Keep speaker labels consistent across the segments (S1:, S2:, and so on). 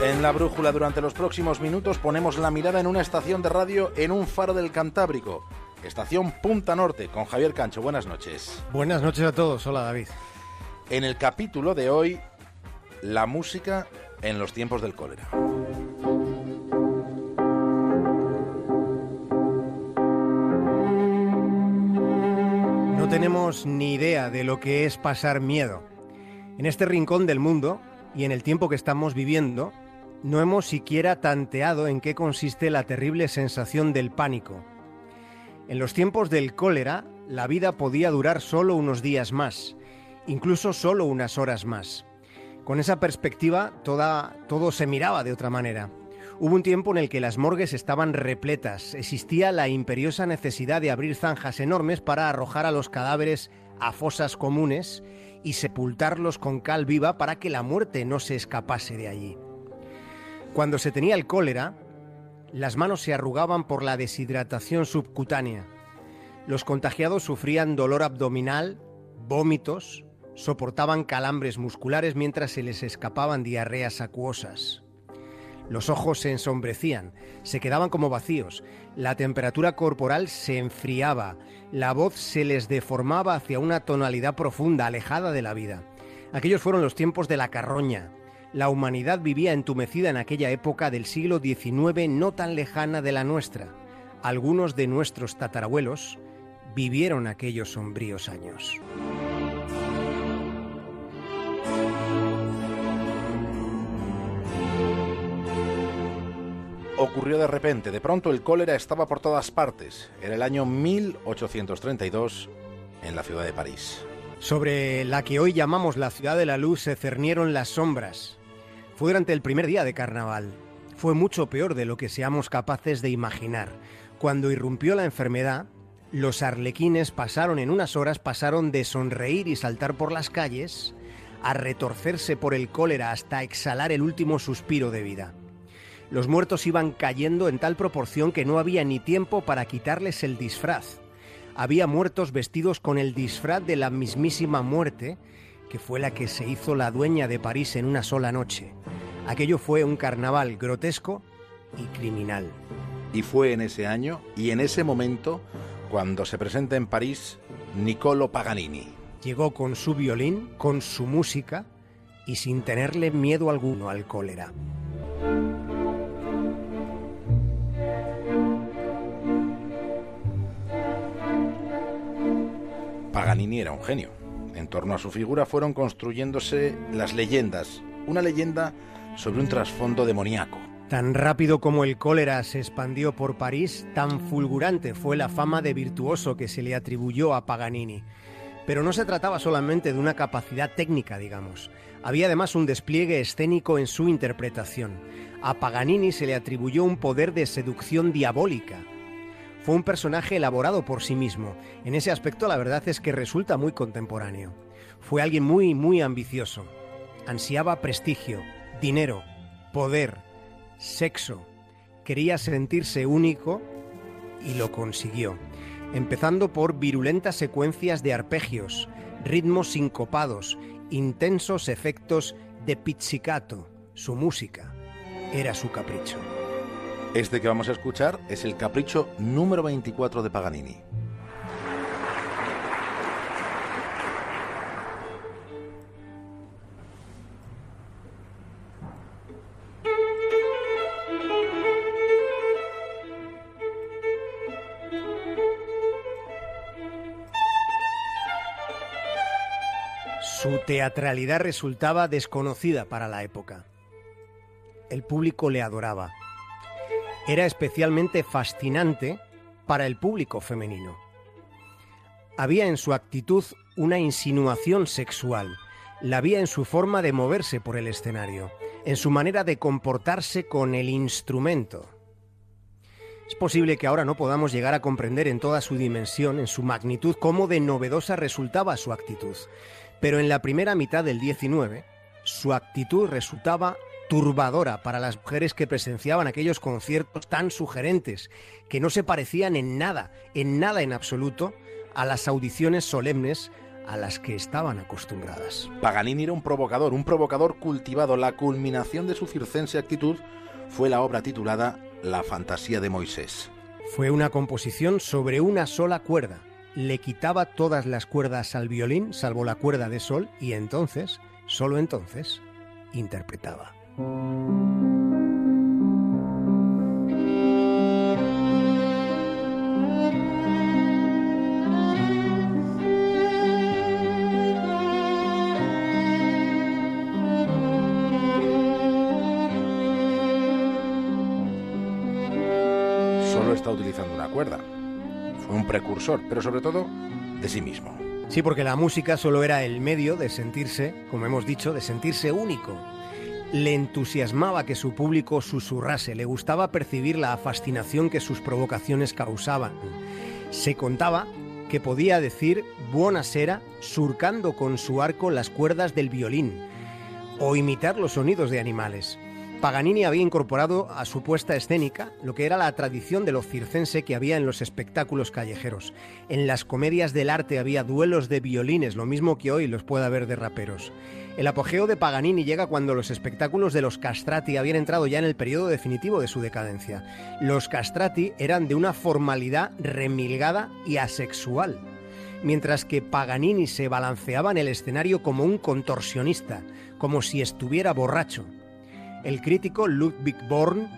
S1: En la brújula durante los próximos minutos ponemos la mirada en una estación de radio en un faro del Cantábrico. Estación Punta Norte con Javier Cancho. Buenas noches.
S2: Buenas noches a todos. Hola David.
S1: En el capítulo de hoy, la música en los tiempos del cólera.
S2: No tenemos ni idea de lo que es pasar miedo. En este rincón del mundo y en el tiempo que estamos viviendo, no hemos siquiera tanteado en qué consiste la terrible sensación del pánico. En los tiempos del cólera, la vida podía durar solo unos días más, incluso solo unas horas más. Con esa perspectiva, todo se miraba de otra manera. Hubo un tiempo en el que las morgues estaban repletas, existía la imperiosa necesidad de abrir zanjas enormes para arrojar a los cadáveres a fosas comunes y sepultarlos con cal viva para que la muerte no se escapase de allí. Cuando se tenía el cólera, las manos se arrugaban por la deshidratación subcutánea. Los contagiados sufrían dolor abdominal, vómitos, soportaban calambres musculares mientras se les escapaban diarreas acuosas. Los ojos se ensombrecían, se quedaban como vacíos, la temperatura corporal se enfriaba, la voz se les deformaba hacia una tonalidad profunda, alejada de la vida. Aquellos fueron los tiempos de la carroña. La humanidad vivía entumecida en aquella época del siglo XIX no tan lejana de la nuestra. Algunos de nuestros tatarabuelos vivieron aquellos sombríos años.
S1: ocurrió de repente. De pronto el cólera estaba por todas partes. Era el año 1832 en la ciudad de París.
S2: Sobre la que hoy llamamos la ciudad de la luz se cernieron las sombras. Fue durante el primer día de carnaval. Fue mucho peor de lo que seamos capaces de imaginar. Cuando irrumpió la enfermedad, los arlequines pasaron en unas horas, pasaron de sonreír y saltar por las calles a retorcerse por el cólera hasta exhalar el último suspiro de vida. Los muertos iban cayendo en tal proporción que no había ni tiempo para quitarles el disfraz. Había muertos vestidos con el disfraz de la mismísima muerte, que fue la que se hizo la dueña de París en una sola noche. Aquello fue un carnaval grotesco y criminal.
S1: Y fue en ese año y en ese momento cuando se presenta en París Niccolo Paganini.
S2: Llegó con su violín, con su música y sin tenerle miedo alguno al cólera.
S1: Paganini era un genio. En torno a su figura fueron construyéndose las leyendas, una leyenda sobre un trasfondo demoníaco.
S2: Tan rápido como el cólera se expandió por París, tan fulgurante fue la fama de virtuoso que se le atribuyó a Paganini. Pero no se trataba solamente de una capacidad técnica, digamos. Había además un despliegue escénico en su interpretación. A Paganini se le atribuyó un poder de seducción diabólica, fue un personaje elaborado por sí mismo. En ese aspecto la verdad es que resulta muy contemporáneo. Fue alguien muy, muy ambicioso. Ansiaba prestigio, dinero, poder, sexo. Quería sentirse único y lo consiguió. Empezando por virulentas secuencias de arpegios, ritmos sincopados, intensos efectos de pizzicato. Su música era su capricho.
S1: Este que vamos a escuchar es el capricho número 24 de Paganini.
S2: Su teatralidad resultaba desconocida para la época. El público le adoraba era especialmente fascinante para el público femenino. Había en su actitud una insinuación sexual, la había en su forma de moverse por el escenario, en su manera de comportarse con el instrumento. Es posible que ahora no podamos llegar a comprender en toda su dimensión, en su magnitud, cómo de novedosa resultaba su actitud, pero en la primera mitad del 19, su actitud resultaba turbadora para las mujeres que presenciaban aquellos conciertos tan sugerentes, que no se parecían en nada, en nada en absoluto, a las audiciones solemnes a las que estaban acostumbradas.
S1: Paganini era un provocador, un provocador cultivado. La culminación de su circense actitud fue la obra titulada La fantasía de Moisés.
S2: Fue una composición sobre una sola cuerda. Le quitaba todas las cuerdas al violín, salvo la cuerda de sol, y entonces, solo entonces, interpretaba.
S1: Solo está utilizando una cuerda. Fue un precursor, pero sobre todo de sí mismo.
S2: Sí, porque la música solo era el medio de sentirse, como hemos dicho, de sentirse único. Le entusiasmaba que su público susurrase, le gustaba percibir la fascinación que sus provocaciones causaban. Se contaba que podía decir buena sera surcando con su arco las cuerdas del violín o imitar los sonidos de animales. Paganini había incorporado a su puesta escénica lo que era la tradición de lo circense que había en los espectáculos callejeros. En las comedias del arte había duelos de violines, lo mismo que hoy los puede haber de raperos. El apogeo de Paganini llega cuando los espectáculos de los castrati habían entrado ya en el periodo definitivo de su decadencia. Los castrati eran de una formalidad remilgada y asexual, mientras que Paganini se balanceaba en el escenario como un contorsionista, como si estuviera borracho. El crítico Ludwig Born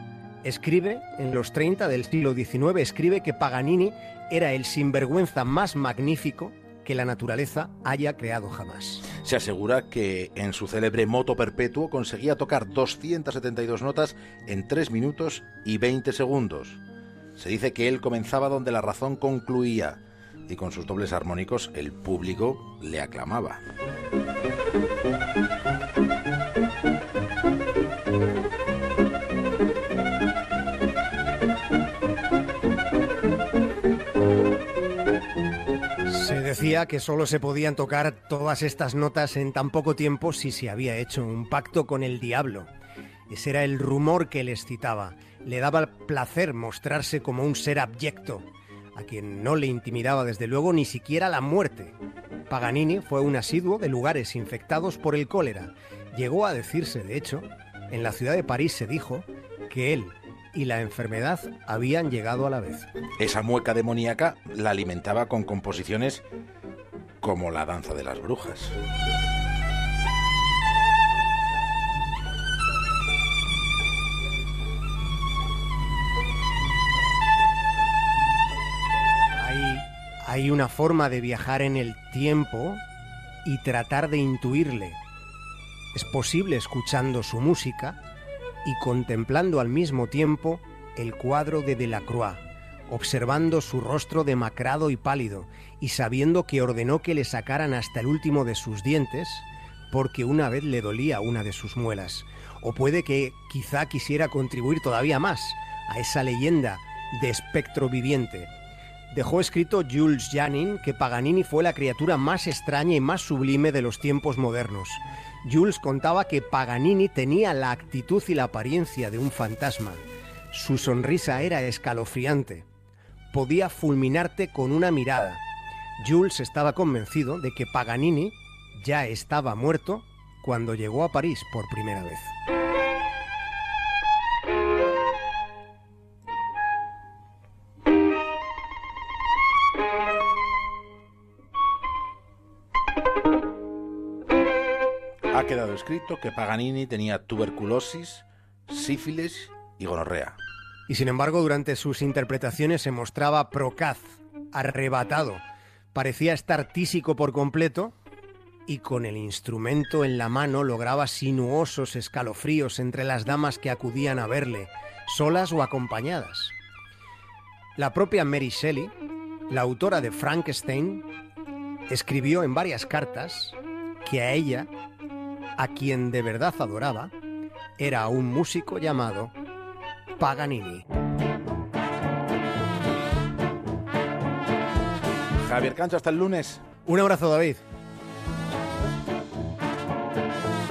S2: escribe, en los 30 del siglo XIX, escribe que Paganini era el sinvergüenza más magnífico que la naturaleza haya creado jamás.
S1: Se asegura que en su célebre moto perpetuo conseguía tocar 272 notas en 3 minutos y 20 segundos. Se dice que él comenzaba donde la razón concluía y con sus dobles armónicos el público le aclamaba.
S2: Que solo se podían tocar todas estas notas en tan poco tiempo si se había hecho un pacto con el diablo. Ese era el rumor que les citaba. Le daba placer mostrarse como un ser abyecto, a quien no le intimidaba desde luego ni siquiera la muerte. Paganini fue un asiduo de lugares infectados por el cólera. Llegó a decirse, de hecho, en la ciudad de París se dijo que él y la enfermedad habían llegado a la vez.
S1: Esa mueca demoníaca la alimentaba con composiciones como la danza de las brujas.
S2: Hay, hay una forma de viajar en el tiempo y tratar de intuirle. Es posible escuchando su música y contemplando al mismo tiempo el cuadro de Delacroix, observando su rostro demacrado y pálido y sabiendo que ordenó que le sacaran hasta el último de sus dientes porque una vez le dolía una de sus muelas. O puede que quizá quisiera contribuir todavía más a esa leyenda de espectro viviente. Dejó escrito Jules Janin que Paganini fue la criatura más extraña y más sublime de los tiempos modernos. Jules contaba que Paganini tenía la actitud y la apariencia de un fantasma. Su sonrisa era escalofriante. Podía fulminarte con una mirada. Jules estaba convencido de que Paganini ya estaba muerto cuando llegó a París por primera vez.
S1: Ha quedado escrito que Paganini tenía tuberculosis, sífilis y gonorrea.
S2: Y sin embargo, durante sus interpretaciones se mostraba procaz, arrebatado. Parecía estar tísico por completo y con el instrumento en la mano lograba sinuosos escalofríos entre las damas que acudían a verle, solas o acompañadas. La propia Mary Shelley, la autora de Frankenstein, escribió en varias cartas que a ella, a quien de verdad adoraba, era un músico llamado Paganini.
S1: Javier Cancho, hasta el lunes.
S2: Un abrazo, David.